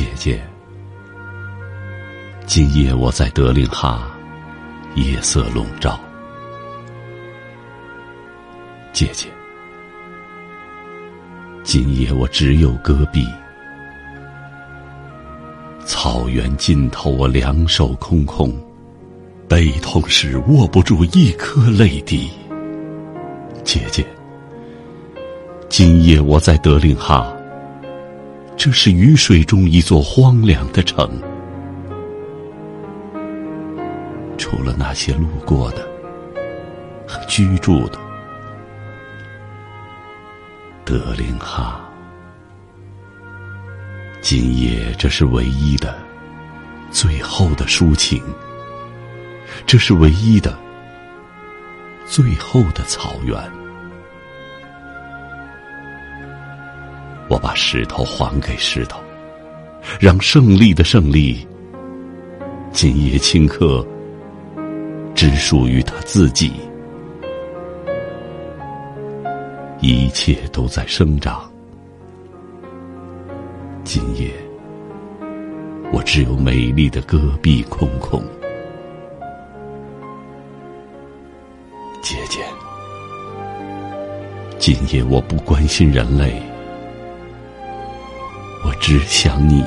姐姐，今夜我在德令哈，夜色笼罩。姐姐，今夜我只有戈壁，草原尽头我两手空空，悲痛时握不住一颗泪滴。姐姐，今夜我在德令哈。这是雨水中一座荒凉的城，除了那些路过的和居住的，德令哈。今夜这是唯一的、最后的抒情，这是唯一的、最后的草原。把石头还给石头，让胜利的胜利，今夜顷刻只属于他自己。一切都在生长，今夜我只有美丽的戈壁空空。姐姐，今夜我不关心人类。我只想你。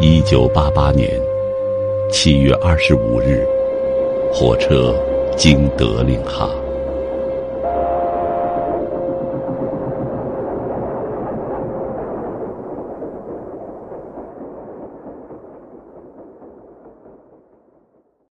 一九八八年七月二十五日，火车经德令哈。